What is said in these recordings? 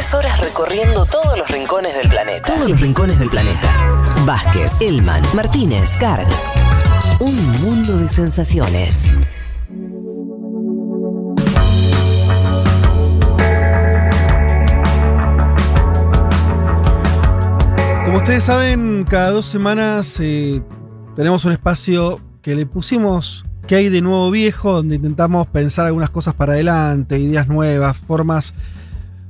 Tres horas recorriendo todos los rincones del planeta. Todos los rincones del planeta. Vázquez, Elman, Martínez, Carg. Un mundo de sensaciones. Como ustedes saben, cada dos semanas eh, tenemos un espacio que le pusimos que hay de nuevo viejo, donde intentamos pensar algunas cosas para adelante, ideas nuevas, formas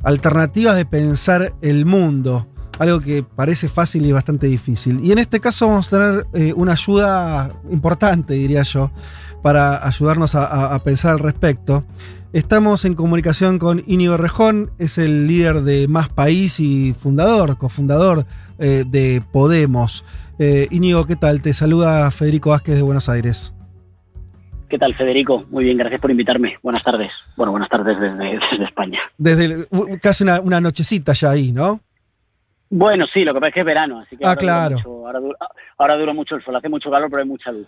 alternativas de pensar el mundo. Algo que parece fácil y bastante difícil. Y en este caso vamos a tener eh, una ayuda importante, diría yo, para ayudarnos a, pensar al respecto. Estamos en comunicación con Íñigo Rejón, es el líder de Más País y fundador, cofundador eh, de Podemos. Eh, Íñigo, ¿qué tal? Te saluda Federico Vázquez de Buenos Aires. ¿Qué tal, Federico? Muy bien, gracias por invitarme. Buenas tardes. Bueno, buenas tardes desde, España. Desde casi una, nochecita ya ahí, ¿no? Bueno, sí, lo que pasa es que es verano, así que ah, claro. ahora, dura, mucho el sol, hace mucho calor, pero hay mucha luz.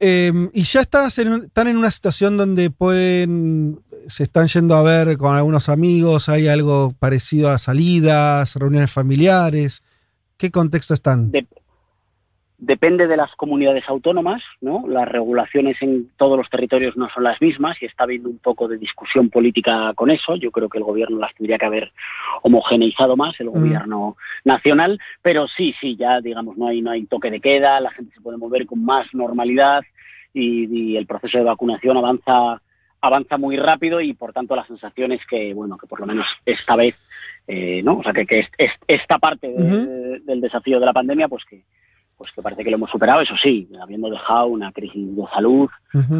Em, y ya estás en, están en una situación donde pueden, se están yendo a ver con algunos amigos, hay algo parecido a salidas, reuniones familiares. ¿Qué contexto están? Depende de las comunidades autónomas, ¿no? Las regulaciones en todos los territorios no son las mismas y está habiendo un poco de discusión política con eso. Yo creo que el gobierno las tendría que haber homogeneizado más, el mm. gobierno nacional, pero sí, sí, ya digamos, no hay, no hay toque de queda, la gente se puede mover con más normalidad y, el proceso de vacunación avanza avanza muy rápido y por tanto la sensación es que bueno que por lo menos esta vez eh, no o sea que, que esta parte del desafío de la pandemia pues que pues que parece que lo hemos superado, eso sí, habiendo dejado una crisis de salud,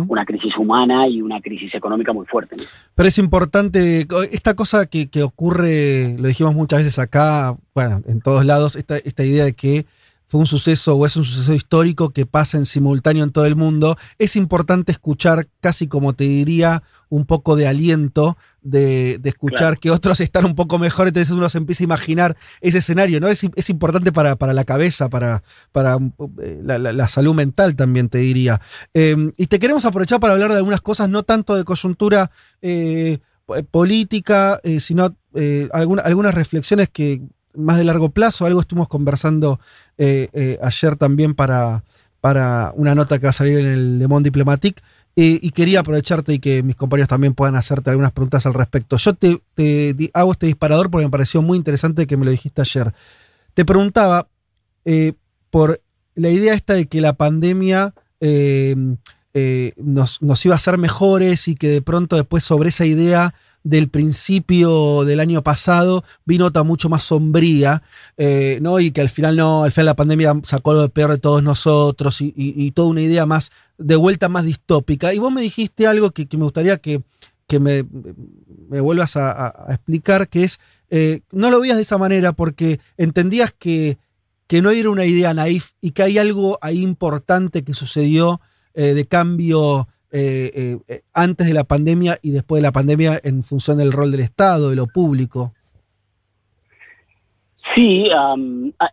una crisis humana y una crisis económica muy fuerte. Pero es importante, esta cosa que, ocurre, lo dijimos muchas veces acá, bueno, en todos lados, esta, esta idea de que fue un suceso o es un suceso histórico que pasa en simultáneo en todo el mundo, es importante escuchar casi como te diría un poco de aliento de, escuchar que otros están un poco mejor, entonces uno se empieza a imaginar ese escenario, ¿no? Es, es importante para, para, la cabeza, para, para eh, la, salud mental también, te diría. Em, y te queremos aprovechar para hablar de algunas cosas, no tanto de coyuntura eh, política, eh, sino algunas reflexiones que más de largo plazo, algo estuvimos conversando ayer también para, para una nota que va a salir en el Le Monde Diplomatique, eh, y quería aprovecharte y que mis compañeros también puedan hacerte algunas preguntas al respecto. Yo te, hago este disparador porque me pareció muy interesante que me lo dijiste ayer. Te preguntaba por la idea esta de que la pandemia nos, nos iba a hacer mejores y que de pronto después sobre esa idea del principio del año pasado vi nota mucho más sombría, eh, ¿no? Y que al final no, al final la pandemia sacó lo de peor de todos nosotros y, toda una idea más, de vuelta más distópica. Y vos me dijiste algo que, me gustaría que, me, vuelvas a, explicar, que es, eh, no lo veías de esa manera porque entendías que, que no era una idea naif y que hay algo ahí importante que sucedió eh, de cambio eh, eh, eh, antes de la pandemia y después de la pandemia en función del rol del Estado, de lo público. Sí,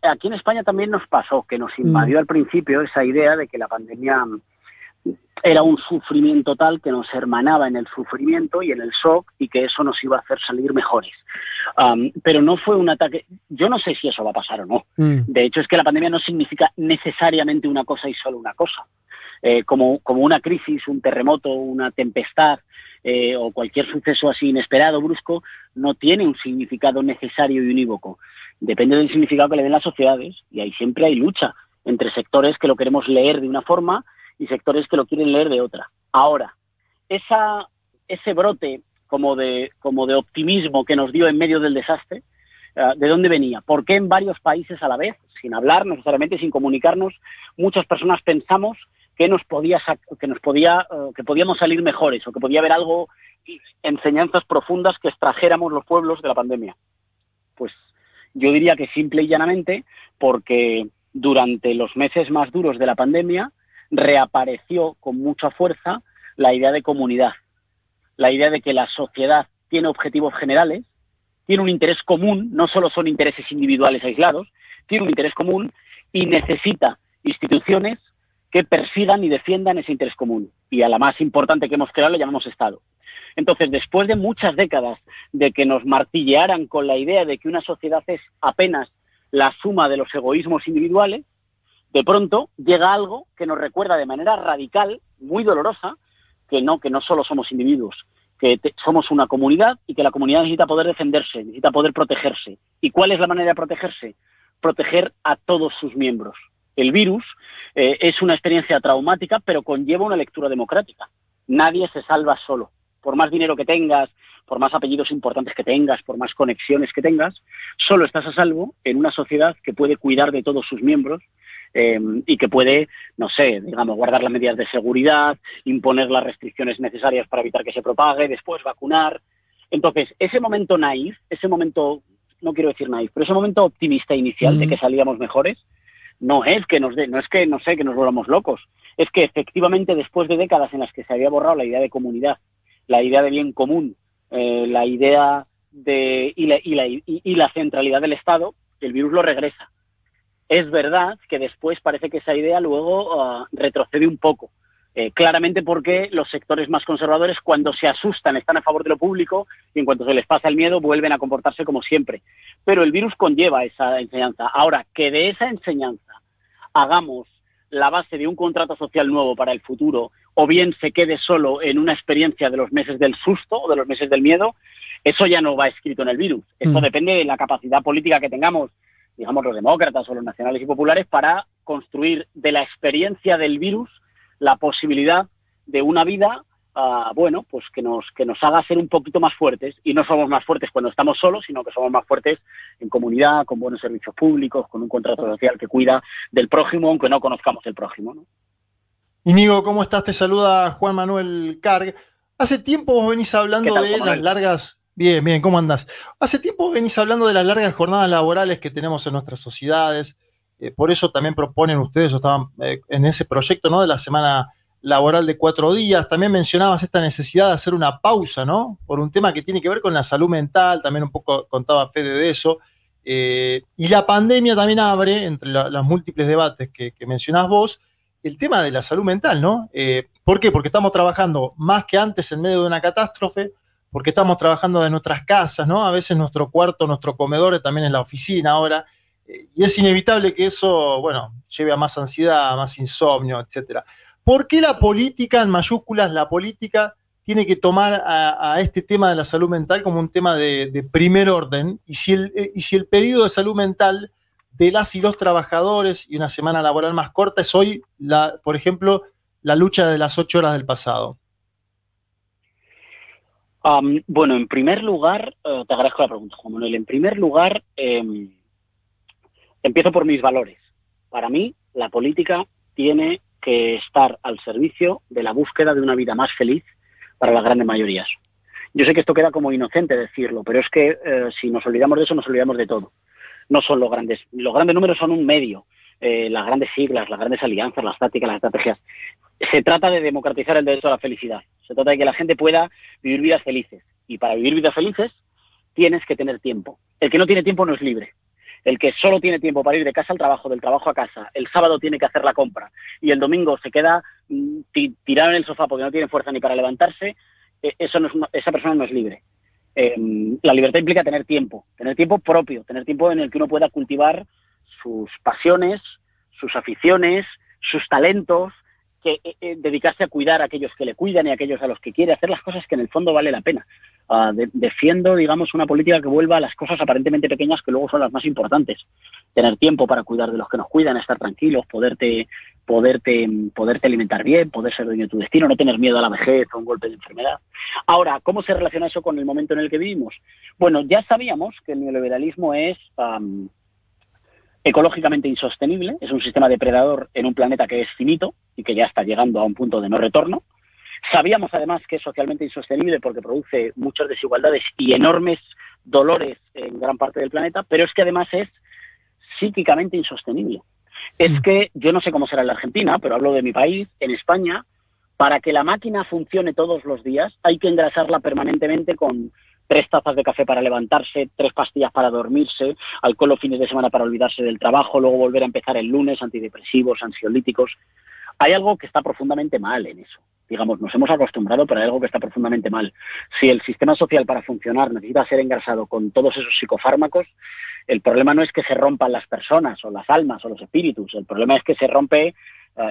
aquí en España también nos pasó, que nos invadió mm. al principio esa idea de que la pandemia era un sufrimiento tal que nos hermanaba en el sufrimiento y en el shock y que eso nos iba a hacer salir mejores. pero no fue un ataque, yo no sé si eso va a pasar o no. Mm. De hecho es que la pandemia no significa necesariamente una cosa y solo una cosa. Eh, como, como una crisis, un terremoto, una tempestad eh, o cualquier suceso así inesperado, brusco, no tiene un significado necesario y unívoco. Depende del significado que le den las sociedades y ahí siempre hay lucha entre sectores que lo queremos leer de una forma y sectores que lo quieren leer de otra. Ahora, esa, ese brote como de, como de optimismo que nos dio en medio del desastre, eh, ¿de dónde venía? ¿Por qué en varios países a la vez, sin hablar necesariamente, sin comunicarnos, muchas personas pensamos que nos podía que nos podía eh, que podíamos salir mejores o que podía haber algo enseñanzas profundas que extrajéramos los pueblos de la pandemia. Pues yo diría que simple y llanamente porque durante los meses más duros de la pandemia reapareció con mucha fuerza la idea de comunidad la idea de que la sociedad tiene objetivos generales tiene un interés común no solo son intereses individuales aislados tiene un interés común y necesita instituciones que persigan y defiendan ese interés común. Y a la más importante que hemos creado le llamamos Estado. Entonces, después de muchas décadas de que nos martillearan con la idea de que una sociedad es apenas la suma de los egoísmos individuales, de pronto llega algo que nos recuerda de manera radical, muy dolorosa, que no, que no solo somos individuos, que somos una comunidad y que la comunidad necesita poder defenderse, necesita poder protegerse. ¿Y cuál es la manera de protegerse? Proteger a todos sus miembros. El virus eh, es una experiencia traumática, pero conlleva una lectura democrática. Nadie se salva solo. Por más dinero que tengas, por más apellidos importantes que tengas, por más conexiones que tengas, solo estás a salvo en una sociedad que puede cuidar de todos sus miembros eh, y que puede, no sé, digamos, guardar las medidas de seguridad, imponer las restricciones necesarias para evitar que se propague, después vacunar. Entonces, ese momento naif, ese momento, no quiero decir naif, pero ese momento optimista inicial de que salíamos mejores, no es que nos no es que no sé que nos volvamos locos, es que efectivamente después de décadas en las que se había borrado la idea de comunidad, la idea de bien común, eh, la idea de y la, y, la, y la centralidad del Estado, el virus lo regresa. Es verdad que después parece que esa idea luego ah, retrocede un poco. Eh, claramente porque los sectores más conservadores cuando se asustan están a favor de lo público y en cuanto se les pasa el miedo vuelven a comportarse como siempre. Pero el virus conlleva esa enseñanza. Ahora, que de esa enseñanza hagamos la base de un contrato social nuevo para el futuro o bien se quede solo en una experiencia de los meses del susto o de los meses del miedo, eso ya no va escrito en el virus. Eso mm. depende de la capacidad política que tengamos digamos, los demócratas o los nacionales y populares para construir de la experiencia del virus la posibilidad de una vida, ah, bueno, pues que nos, que nos haga ser un poquito más fuertes. Y no somos más fuertes cuando estamos solos, sino que somos más fuertes en comunidad, con buenos servicios públicos, con un contrato social que cuida del prójimo, aunque no conozcamos el prójimo. ¿no? Inigo, ¿cómo estás? Te saluda Juan Manuel Carg. Hace tiempo vos venís hablando de las largas Bien, bien, ¿cómo andás? Hace tiempo venís hablando de las largas jornadas laborales que tenemos en nuestras sociedades. Eh, por eso también proponen ustedes, o estaban eh, en ese proyecto, ¿no? De la semana laboral de cuatro días. También mencionabas esta necesidad de hacer una pausa, ¿no? Por un tema que tiene que ver con la salud mental, también un poco contaba Fede de eso. Eh, y la pandemia también abre, entre los múltiples debates que, que, mencionás vos, el tema de la salud mental, ¿no? ¿Por qué? Porque estamos trabajando más que antes en medio de una catástrofe, porque estamos trabajando en nuestras casas, ¿no? A veces nuestro cuarto, nuestro comedor también en la oficina ahora, eh, y es inevitable que eso, bueno, lleve a más ansiedad, a más insomnio, etcétera. ¿Por qué la política, en mayúsculas, la política tiene que tomar a, este tema de la salud mental como un tema de, primer orden? Y si, el, eh, y si el pedido de salud mental de las y los trabajadores y una semana laboral más corta es hoy, la, por ejemplo, la lucha de las ocho horas del pasado bueno, en primer lugar, eh, te agradezco la pregunta, Juan Manuel. En primer lugar, em, empiezo por mis valores. Para mí, la política tiene que estar al servicio de la búsqueda de una vida más feliz para las grandes mayorías. Yo sé que esto queda como inocente decirlo, pero es que eh, si nos olvidamos de eso, nos olvidamos de todo. No son los grandes, los grandes números son un medio, eh, las grandes siglas, las grandes alianzas, las tácticas, las estrategias. Se trata de democratizar el derecho a la felicidad. Se trata de que la gente pueda vivir vidas felices. Y para vivir vidas felices tienes que tener tiempo. El que no tiene tiempo no es libre. El que solo tiene tiempo para ir de casa al trabajo, del trabajo a casa, el sábado tiene que hacer la compra y el domingo se queda mm, tirado en el sofá porque no tiene fuerza ni para levantarse, eh, eso esa persona no es libre. Em, la libertad implica tener tiempo, tener tiempo propio, tener tiempo en el que uno pueda cultivar sus pasiones, sus aficiones, sus talentos, que eh, eh, dedicarse a cuidar a aquellos que le cuidan y a aquellos a los que quiere, hacer las cosas que en el fondo vale la pena. Ah, defiendo, digamos, una política que vuelva a las cosas aparentemente pequeñas que luego son las más importantes. Tener tiempo para cuidar de los que nos cuidan, estar tranquilos, poderte, poderte, poderte alimentar bien, poder ser dueño de tu destino, no tener miedo a la vejez o un golpe de enfermedad. Ahora, ¿cómo se relaciona eso con el momento en el que vivimos? Bueno, ya sabíamos que el neoliberalismo es ecológicamente insostenible, es un sistema depredador en un planeta que es finito y que ya está llegando a un punto de no retorno. Sabíamos además que es socialmente insostenible porque produce muchas desigualdades y enormes dolores en gran parte del planeta, pero es que además es psíquicamente insostenible. Es mm. que yo no sé cómo será en la Argentina, pero hablo de mi país, en España, para que la máquina funcione todos los días hay que engrasarla permanentemente con tres tazas de café para levantarse, tres pastillas para dormirse, alcohol los fines de semana para olvidarse del trabajo, luego volver a empezar el lunes, antidepresivos, ansiolíticos. Hay algo que está profundamente mal en eso. digamos, nos hemos acostumbrado, pero hay algo que está profundamente mal. Si el sistema social para funcionar necesita ser engrasado con todos esos psicofármacos, el problema no es que se rompan las personas o las almas o los espíritus, el problema es que se rompe, eh,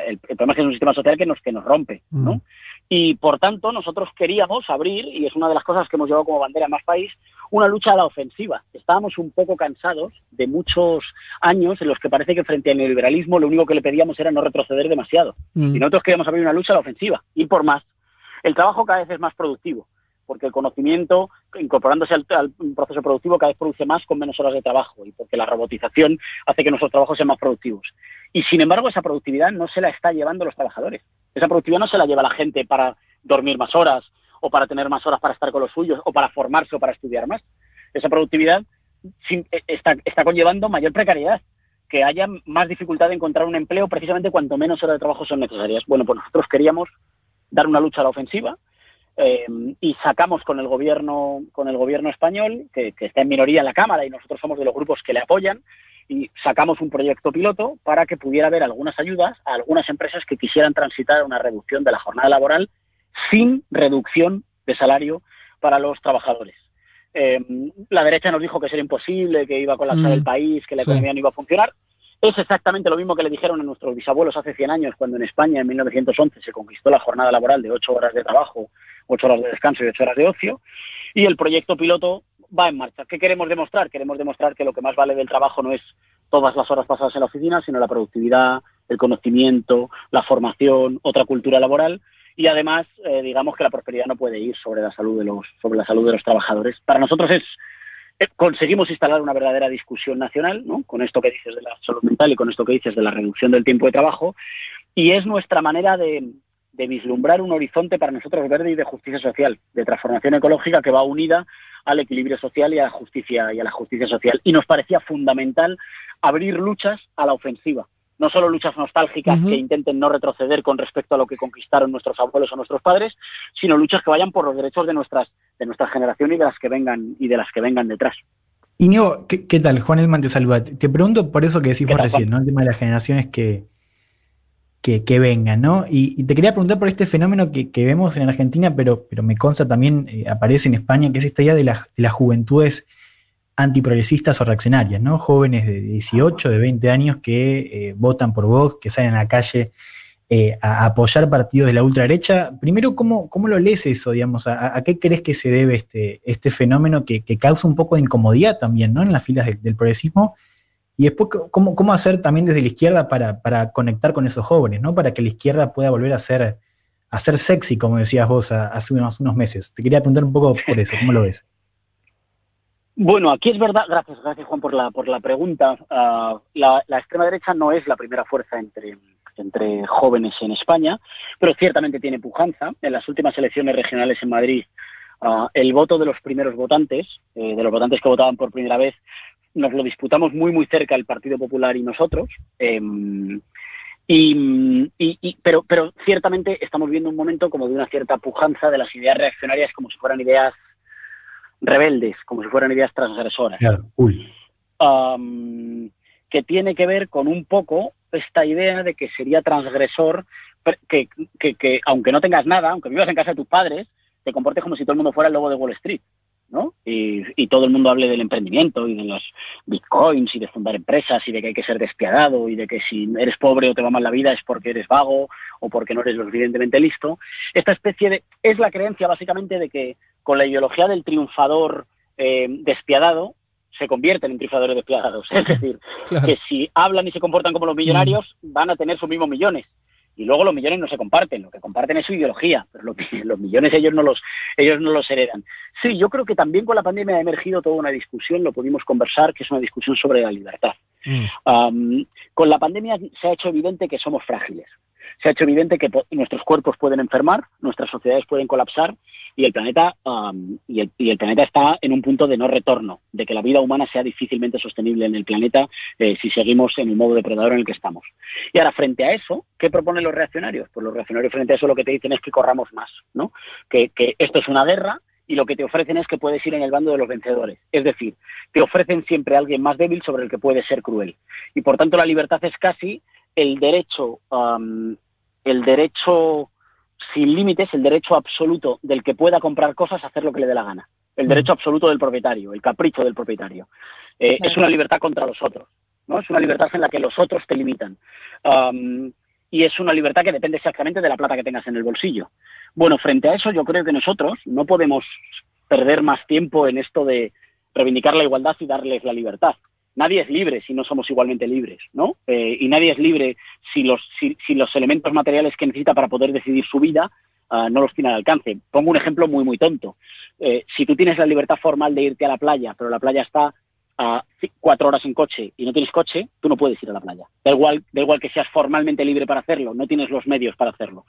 el, problema es que es un sistema social que nos, que nos rompe, ¿no? Mm. Y por tanto, nosotros queríamos abrir, y es una de las cosas que hemos llevado como bandera en más país, una lucha a la ofensiva. Estábamos un poco cansados de muchos años en los que parece que frente al neoliberalismo lo único que le pedíamos era no retroceder demasiado. Mm. Y nosotros queríamos abrir una lucha a la ofensiva, ir por más. El trabajo cada vez es más productivo porque el conocimiento, incorporándose al, proceso productivo, cada vez produce más con menos horas de trabajo y porque la robotización hace que nuestros trabajos sean más productivos. Y sin embargo, esa productividad no se la está llevando los trabajadores. Esa productividad no se la lleva la gente para dormir más horas o para tener más horas para estar con los suyos o para formarse o para estudiar más. Esa productividad e, está, está conllevando mayor precariedad, que haya más dificultad de encontrar un empleo precisamente cuanto menos horas de trabajo son necesarias. Bueno, pues nosotros queríamos dar una lucha a la ofensiva eh, y sacamos con el gobierno, con el gobierno español, que, está en minoría en la Cámara y nosotros somos de los grupos que le apoyan, y sacamos un proyecto piloto para que pudiera haber algunas ayudas a algunas empresas que quisieran transitar a una reducción de la jornada laboral sin reducción de salario para los trabajadores. Eh, la derecha nos dijo que sería imposible, que iba a colapsar mm, el país, que la economía no iba a funcionar. Es exactamente lo mismo que le dijeron a nuestros bisabuelos hace 100 años, cuando en España, en 1911, se conquistó la jornada laboral de 8 horas de trabajo, 8 horas de descanso y 8 horas de ocio. Y el proyecto piloto va en marcha. ¿Qué queremos demostrar? Queremos demostrar que lo que más vale del trabajo no es todas las horas pasadas en la oficina, sino la productividad, el conocimiento, la formación, otra cultura laboral y además eh, digamos que la prosperidad no puede ir sobre la salud de los sobre la salud de los trabajadores. Para nosotros es conseguimos instalar una verdadera discusión nacional, ¿no? con esto que dices de la salud mental y con esto que dices de la reducción del tiempo de trabajo, y es nuestra manera de, vislumbrar un horizonte para nosotros verde y de justicia social, de transformación ecológica que va unida al equilibrio social y a la justicia y a la justicia social. Y nos parecía fundamental abrir luchas a la ofensiva, no solo luchas nostálgicas que intenten no retroceder con respecto a lo que conquistaron nuestros abuelos o nuestros padres, sino luchas que vayan por los derechos de nuestras de nuestra generación y de las que vengan y de las que vengan detrás. Iñigo, ¿qué, ¿qué, tal? Juan Elman te saluda. Te pregunto por eso que decimos recién, ¿no? El tema de las generaciones que, que, vengan, ¿no? Y, te quería preguntar por este fenómeno que, vemos en Argentina, pero, pero me consta también eh, aparece en España, que es esta idea de, las juventudes antiprogresistas o reaccionarias, ¿no? Jóvenes de 18, de 20 años que eh, votan por vos, que salen a la calle eh, a apoyar partidos de la ultraderecha. Primero, ¿cómo, cómo lo lees eso, digamos? ¿A, qué crees que se debe este, este fenómeno que, causa un poco de incomodidad también, ¿no? En las filas del progresismo. Y después, ¿cómo, cómo hacer también desde la izquierda para, conectar con esos jóvenes, ¿no? Para que la izquierda pueda volver a ser, a ser sexy, como decías vos hace unos, unos meses. Te quería preguntar un poco por eso, ¿cómo lo ves? Bueno, aquí es verdad, gracias, gracias Juan por la, por la pregunta. Ah, la, extrema derecha no es la primera fuerza entre, entre jóvenes en España, pero ciertamente tiene pujanza. En las últimas elecciones regionales en Madrid, ah, el voto de los primeros votantes, eh, de los votantes que votaban por primera vez, nos lo disputamos muy, muy cerca el Partido Popular y nosotros. Em, y, pero, pero ciertamente estamos viendo un momento como de una cierta pujanza de las ideas reaccionarias como si fueran ideas rebeldes, como si fueran ideas transgresoras. Claro. que tiene que ver con un poco esta idea de que sería transgresor que, que, aunque no tengas nada, aunque vivas en casa de tus padres, te comportes como si todo el mundo fuera el lobo de Wall Street. ¿no? Y, todo el mundo hable del emprendimiento y de los bitcoins y de fundar empresas y de que hay que ser despiadado y de que si eres pobre o te va mal la vida es porque eres vago o porque no eres lo suficientemente listo. Esta especie de... es la creencia básicamente de que con la ideología del triunfador eh, despiadado se convierten en triunfadores despiadados. Es decir, que si hablan y se comportan como los millonarios, mm. van a tener sus mismos millones. Y luego los millones no se comparten, lo que comparten es su ideología, pero los, los millones ellos no los, ellos no los heredan. Sí, yo creo que también con la pandemia ha emergido toda una discusión, lo pudimos conversar, que es una discusión sobre la libertad. Mm. con la pandemia se ha hecho evidente que somos frágiles. Se ha hecho evidente que nuestros cuerpos pueden enfermar, nuestras sociedades pueden colapsar y el planeta y, el, planeta está en un punto de no retorno, de que la vida humana sea difícilmente sostenible en el planeta eh, si seguimos en el modo depredador en el que estamos. Y ahora, frente a eso, ¿qué proponen los reaccionarios? Pues los reaccionarios frente a eso lo que te dicen es que corramos más, ¿no? Que, que esto es una guerra y lo que te ofrecen es que puedes ir en el bando de los vencedores. Es decir, te ofrecen siempre a alguien más débil sobre el que puede ser cruel. Y por tanto la libertad es casi el derecho, el derecho sin límites el derecho absoluto del que pueda comprar cosas a hacer lo que le dé la gana. El derecho mm. absoluto del propietario, el capricho del propietario. Eh, es una libertad contra los otros. ¿no? Es una libertad en la que los otros te limitan. y es una libertad que depende exactamente de la plata que tengas en el bolsillo. Bueno, frente a eso yo creo que nosotros no podemos perder más tiempo en esto de reivindicar la igualdad y darles la libertad nadie es libre si no somos igualmente libres, ¿no? Eh, y nadie es libre si los, si, los elementos materiales que necesita para poder decidir su vida ah, no los tiene al alcance. Pongo un ejemplo muy, muy tonto. Eh, si tú tienes la libertad formal de irte a la playa, pero la playa está a cuatro horas en coche y no tienes coche, tú no puedes ir a la playa. Da igual, da igual que seas formalmente libre para hacerlo, no tienes los medios para hacerlo.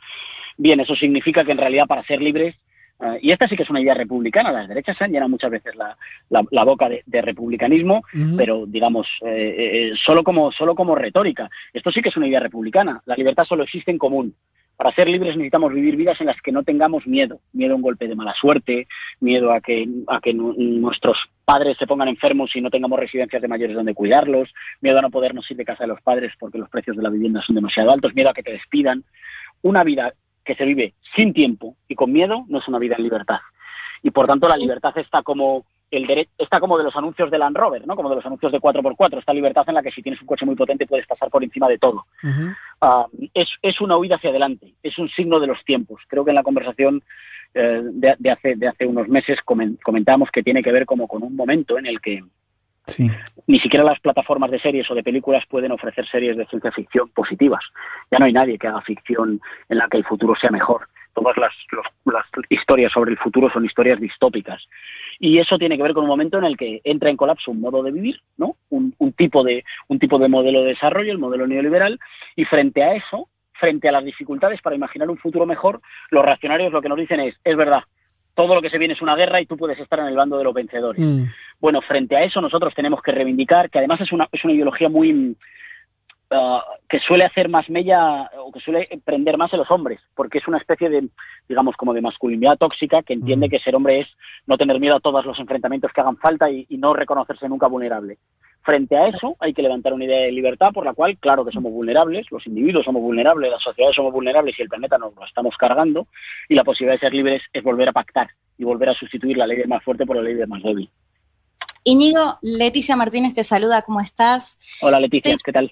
Bien, eso significa que en realidad para ser libres Ah, y esta sí que es una idea republicana. Las derechas se han llenado muchas veces la, boca de, republicanismo, pero digamos, eh, eh, solo, como, solo como retórica. Esto sí que es una idea republicana. La libertad solo existe en común. Para ser libres necesitamos vivir vidas en las que no tengamos miedo, miedo a un golpe de mala suerte, miedo a que, a que nuestros padres se pongan enfermos y no tengamos residencias de mayores donde cuidarlos, miedo a no podernos ir de casa de los padres porque los precios de la vivienda son demasiado altos, miedo a que te despidan. Una vida que se vive sin tiempo y con miedo no es una vida en libertad. Y por tanto la libertad está como el derecho está como de los anuncios de Land Rover, ¿no? Como de los anuncios de 4x4, esta libertad en la que si tienes un coche muy potente puedes pasar por encima de todo. Ah, es, una huida hacia adelante, es un signo de los tiempos. Creo que en la conversación eh, de, hace, de hace unos meses comentamos que tiene que ver como con un momento en el que ni siquiera las plataformas de series o de películas pueden ofrecer series de ciencia ficción positivas. Ya no hay nadie que haga ficción en la que el futuro sea mejor. Todas las, historias sobre el futuro son historias distópicas. Y eso tiene que ver con un momento en el que entra en colapso un modo de vivir, ¿no? Un, tipo de, un tipo de modelo de desarrollo, el modelo neoliberal, y frente a eso, frente a las dificultades para imaginar un futuro mejor, los reaccionarios lo que nos dicen es, es verdad, todo lo que se viene es una guerra y tú puedes estar en el bando de los vencedores. Mm. Bueno, frente a eso nosotros tenemos que reivindicar, que además es una, es una ideología muy... Uh, que suele hacer más mella o que suele prender más en los hombres, porque es una especie de, digamos, como de masculinidad tóxica que entiende mm. que ser hombre es no tener miedo a todos los enfrentamientos que hagan falta y no reconocerse nunca vulnerable. Frente a eso hay que levantar una idea de libertad por la cual, claro que somos vulnerables, los individuos somos vulnerables, las sociedades somos vulnerables y el planeta nos lo estamos cargando y la posibilidad de ser libres es volver a pactar y volver a sustituir la ley del más fuerte por la ley del más débil. Íñigo, Leticia Martínez te saluda, ¿cómo estás? Hola Leticia, ¿qué tal?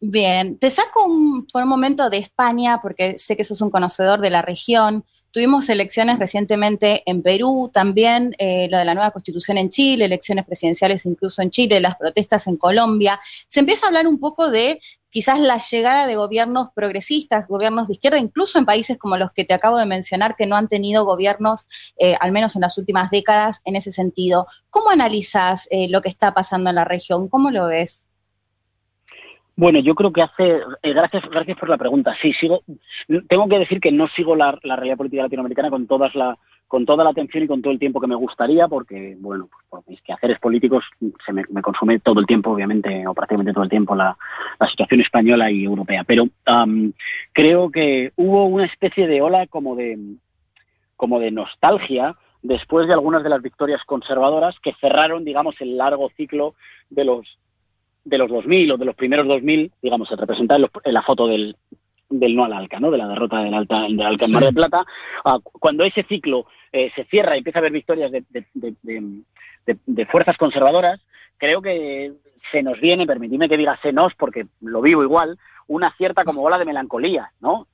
Bien, te saco por un momento de España porque sé que sos un conocedor de la región. Tuvimos elecciones recientemente en Perú, también eh, lo de la nueva constitución en Chile, elecciones presidenciales incluso en Chile, las protestas en Colombia. Se empieza a hablar un poco de quizás la llegada de gobiernos progresistas, gobiernos de izquierda, incluso en países como los que te acabo de mencionar, que no han tenido gobiernos, eh, al menos en las últimas décadas, en ese sentido. ¿Cómo analizas eh, lo que está pasando en la región? ¿Cómo lo ves? Bueno, yo creo que hace. Eh, gracias, gracias por la pregunta. Sí, sigo. Tengo que decir que no sigo la, realidad política latinoamericana con todas la, con toda la atención y con todo el tiempo que me gustaría, porque, bueno, pues por mis quehaceres políticos se me, consume todo el tiempo, obviamente, o prácticamente todo el tiempo, la, situación española y europea. Pero creo que hubo una especie de ola como de, como de nostalgia después de algunas de las victorias conservadoras que cerraron, digamos, el largo ciclo de los de los 2000 o de los primeros 2000, digamos, se representa en, la foto del, del no al Alca, ¿no? de la derrota del Alta, del Alca en Mar de Plata. Ah, cuando ese ciclo eh, se cierra y empieza a haber victorias de, de, fuerzas conservadoras, creo que se nos viene, permitidme que diga se nos, porque lo vivo igual, una cierta como ola de melancolía, ¿no?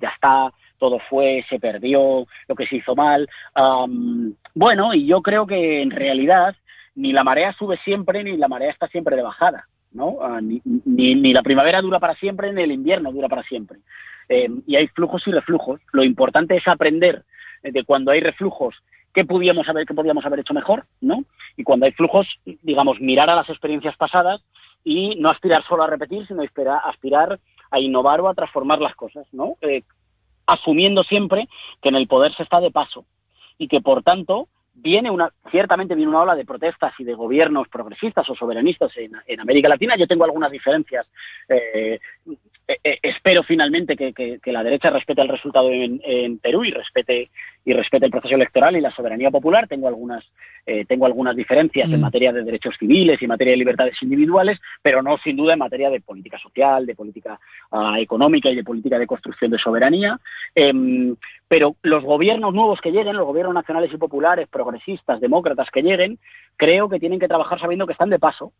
Ya está, todo fue, se perdió, lo que se hizo mal. bueno, y yo creo que en realidad ni la marea sube siempre, ni la marea está siempre de bajada. ¿no? Ah, ni, ni, la primavera dura para siempre, ni el invierno dura para siempre. Eh, y hay flujos y reflujos. Lo importante es aprender de cuando hay reflujos qué podíamos haber, qué podíamos haber hecho mejor, ¿no? Y cuando hay flujos, digamos, mirar a las experiencias pasadas y no aspirar solo a repetir, sino aspirar, a innovar o a transformar las cosas, ¿no? Eh, asumiendo siempre que en el poder se está de paso y que por tanto viene una, ciertamente viene una ola de protestas y de gobiernos progresistas o soberanistas en, América Latina. Yo tengo algunas diferencias. Eh, eh, eh, espero finalmente que, la derecha respete el resultado en, Perú y respete y respete el proceso electoral y la soberanía popular. Tengo algunas eh, tengo algunas diferencias en mm. materia de derechos civiles y en materia de libertades individuales, pero no sin duda en materia de política social, de política ah, económica y de política de construcción de soberanía. Em, pero los gobiernos nuevos que lleguen, los gobiernos nacionales y populares, progresistas, demócratas que lleguen, creo que tienen que trabajar sabiendo que están de paso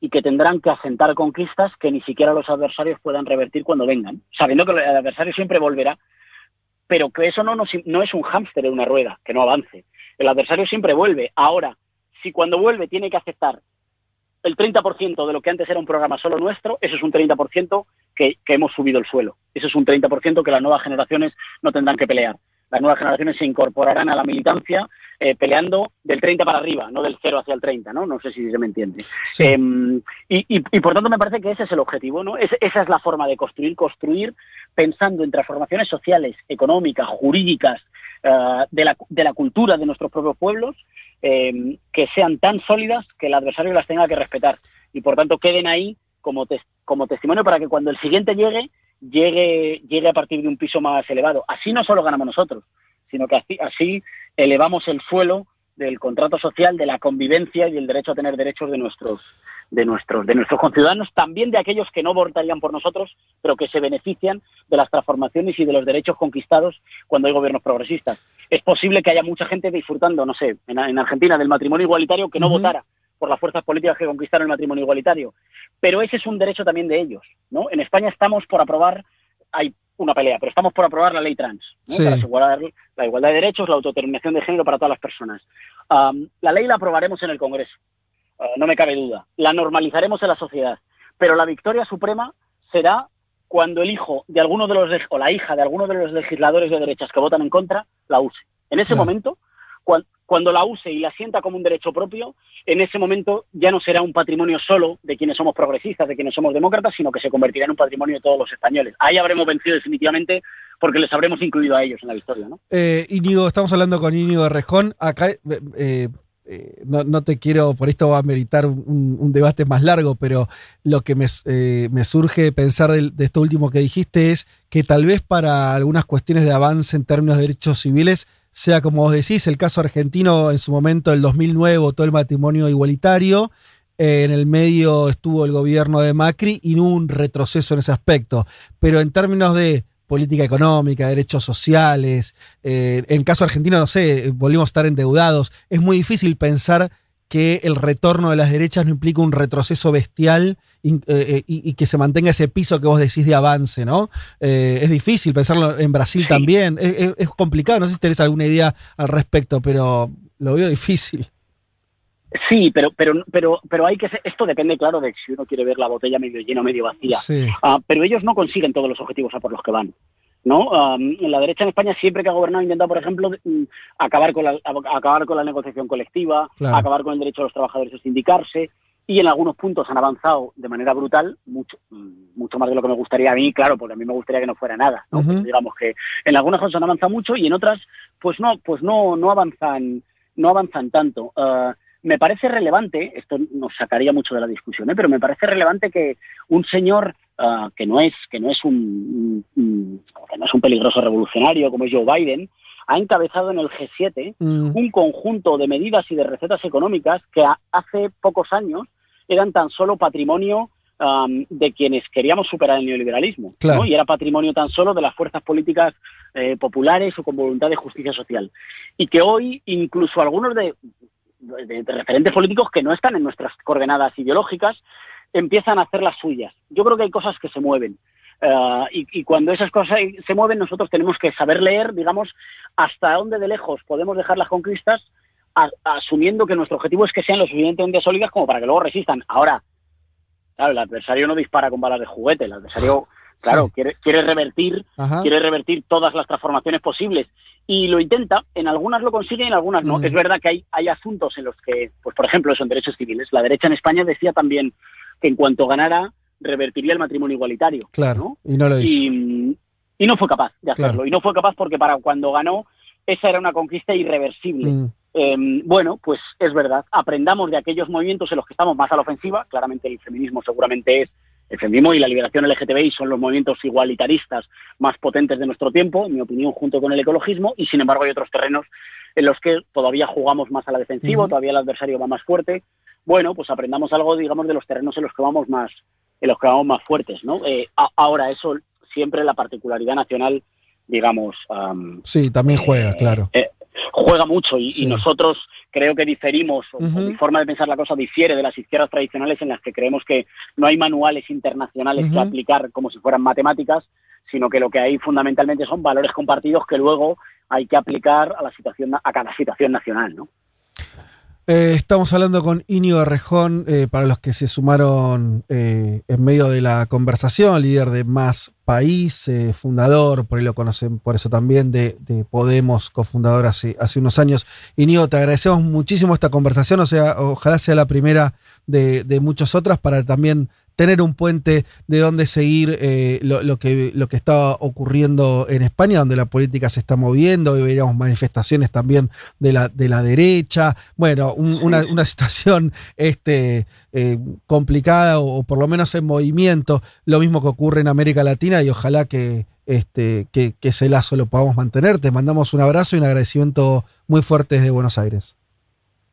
y que tendrán que asentar conquistas que ni siquiera los adversarios puedan revertir cuando vengan, sabiendo que el adversario siempre volverá, pero que eso no, no, es un hámster de una rueda, que no avance. El adversario siempre vuelve. Ahora, si cuando vuelve tiene que aceptar el 30% de lo que antes era un programa solo nuestro, eso es un 30% que, que hemos subido el suelo. Eso es un 30% que las nuevas generaciones no tendrán que pelear las nuevas generaciones se incorporarán a la militancia eh, peleando del 30 para arriba, no del 0 hacia el 30, ¿no? No sé si se me entiende. Em, y, por tanto me parece que ese es el objetivo, ¿no? esa es la forma de construir, construir pensando en transformaciones sociales, económicas, jurídicas, eh, de, la, de, la, cultura de nuestros propios pueblos, em, que sean tan sólidas que el adversario las tenga que respetar y por tanto queden ahí como, como testimonio para que cuando el siguiente llegue llegue, llegue a partir de un piso más elevado. Así no solo ganamos nosotros, sino que así, así elevamos el suelo del contrato social, de la convivencia y el derecho a tener derechos de nuestros, de nuestros, de nuestros conciudadanos, también de aquellos que no votarían por nosotros, pero que se benefician de las transformaciones y de los derechos conquistados cuando hay gobiernos progresistas. Es posible que haya mucha gente disfrutando, no sé, en, Argentina del matrimonio igualitario que no votara por las fuerzas políticas que conquistaron el matrimonio igualitario. Pero ese es un derecho también de ellos. ¿no? En España estamos por aprobar, hay una pelea, pero estamos por aprobar la ley trans, para asegurar la igualdad de derechos, la autodeterminación de género para todas las personas. la ley la aprobaremos en el Congreso, ah, no me cabe duda. La normalizaremos en la sociedad, pero la victoria suprema será cuando el hijo de alguno de los o la hija de alguno de los legisladores de derechas que votan en contra la use. En ese momento, cuando la use y la sienta como un derecho propio, en ese momento ya no será un patrimonio solo de quienes somos progresistas, de quienes somos demócratas, sino que se convertirá en un patrimonio de todos los españoles. Ahí habremos vencido definitivamente porque les habremos incluido a ellos en la victoria. ¿no? Eh, Íñigo, estamos hablando con Íñigo Rejón. Acá eh, eh, eh, no, te quiero, por esto va a meritar un, debate más largo, pero lo que me, me surge pensar de, esto último que dijiste es que tal vez para algunas cuestiones de avance en términos de derechos civiles sea como vos decís, el caso argentino en su momento, el 2009, votó el matrimonio igualitario. Eh, en el medio estuvo el gobierno de Macri y no hubo un retroceso en ese aspecto. Pero en términos de política económica, derechos sociales, eh, en el caso argentino, no sé, volvimos a estar endeudados. Es muy difícil pensar que el retorno de las derechas no implica un retroceso bestial eh, eh, y, que se mantenga ese piso que vos decís de avance, ¿no? Eh, es difícil pensarlo en Brasil también, es, complicado, no sé si tenés alguna idea al respecto, pero lo veo difícil. Sí, pero, pero, pero, pero hay que esto depende, claro, de si uno quiere ver la botella medio llena o medio vacía. Ah, pero ellos no consiguen todos los objetivos a por los que van. ¿no? la derecha en España siempre que ha gobernado ha intentado, por ejemplo, mm, acabar con la, acabar con la negociación colectiva, acabar con el derecho de los trabajadores a sindicarse, y en algunos puntos han avanzado de manera brutal, mucho, mucho más de lo que me gustaría a mí, claro, porque a mí me gustaría que no fuera nada, digamos que en algunas cosas han avanzado mucho y en otras, pues no, pues no, no avanzan, no avanzan tanto. Ah, me parece relevante, esto nos sacaría mucho de la discusión, ¿eh? pero me parece relevante que un señor ah, que no es que no es un, que no es un peligroso revolucionario como es Joe Biden ha encabezado en el G7 mm. un conjunto de medidas y de recetas económicas que hace pocos años eran tan solo patrimonio de quienes queríamos superar el neoliberalismo y era patrimonio tan solo de las fuerzas políticas eh, populares o con voluntad de justicia social y que hoy incluso algunos de, de, referentes políticos que no están en nuestras coordenadas ideológicas, empiezan a hacer las suyas. Yo creo que hay cosas que se mueven. Eh, y, cuando esas cosas se mueven, nosotros tenemos que saber leer, digamos, hasta dónde de lejos podemos dejar las conquistas, asumiendo que nuestro objetivo es que sean lo suficientemente sólidas como para que luego resistan. Ahora, claro, el adversario no dispara con balas de juguete, el adversario, claro, quiere, quiere revertir, quiere revertir todas las transformaciones posibles y lo intenta, en algunas lo consigue y en algunas no. Mm. Es verdad que hay, hay asuntos en los que, pues por ejemplo, son derechos civiles. La derecha en España decía también que en cuanto ganara, revertiría el matrimonio igualitario. Claro, y no lo hizo. Y, no fue capaz de hacerlo. Y no fue capaz porque para cuando ganó, esa era una conquista irreversible. Mm. Em, bueno, pues es verdad. Aprendamos de aquellos movimientos en los que estamos más a la ofensiva. Claramente el feminismo seguramente es El feminismo y la liberación LGTBI son los movimientos igualitaristas más potentes de nuestro tiempo, en mi opinión, junto con el ecologismo, y sin embargo hay otros terrenos en los que todavía jugamos más a la defensiva, todavía el adversario va más fuerte. Bueno, pues aprendamos algo, digamos, de los terrenos en los que vamos más, en los que vamos más fuertes, ¿no? Eh, ahora, eso siempre la particularidad nacional, digamos. sí, también juega, eh, claro. Eh, juega mucho y, nosotros creo que diferimos, o, mi forma de pensar la cosa difiere de las izquierdas tradicionales en las que creemos que no hay manuales internacionales que aplicar como si fueran matemáticas, sino que lo que hay fundamentalmente son valores compartidos que luego hay que aplicar a la situación a cada situación nacional, ¿no? Eh, estamos hablando con Inio Rejón, eh, para los que se sumaron eh, en medio de la conversación, líder de Más País, fundador, por ahí lo conocen por eso también, de, Podemos, cofundador hace, unos años. Inio, te agradecemos muchísimo esta conversación, o sea, ojalá sea la primera de, de muchas otras para también tener un puente de donde seguir eh, lo, que, lo que está ocurriendo en España, donde la política se está moviendo, y veríamos manifestaciones también de la, de la derecha, bueno, una, situación este, eh, complicada o, por lo menos en movimiento, lo mismo que ocurre en América Latina y ojalá que, este, que, que ese lazo lo podamos mantener. Te mandamos un abrazo y un agradecimiento muy fuerte desde Buenos Aires.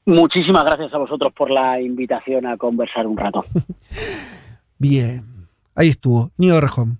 Muchísimas gracias a vosotros por la invitación a conversar un rato. Bien, ahí estuvo, Nido Rejón.